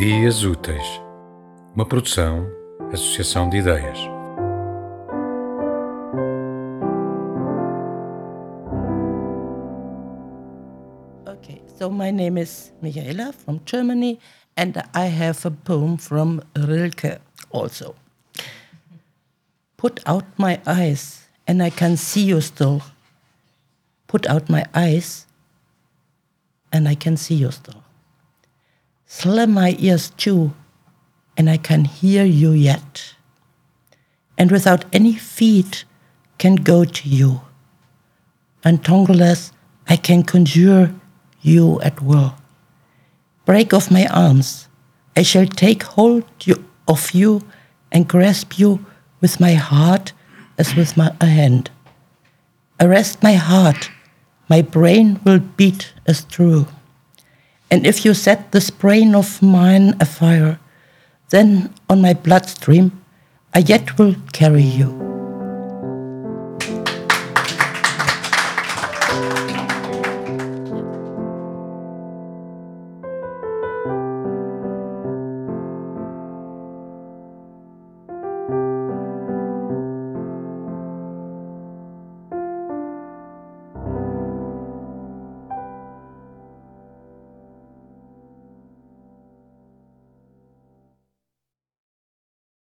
Ideias Úteis, uma produção, associação de ideias. Okay, so my name is Michaela from Germany, and I have a poem from Rilke also. Put out my eyes, and I can see you still. Put out my eyes, and I can see you still. Slam my ears too, and I can hear you yet. And without any feet, can go to you. And tongueless, I can conjure you at will. Break off my arms, I shall take hold you, of you and grasp you with my heart as with my hand. Arrest my heart, my brain will beat as true. And if you set this brain of mine afire, then on my bloodstream I yet will carry you.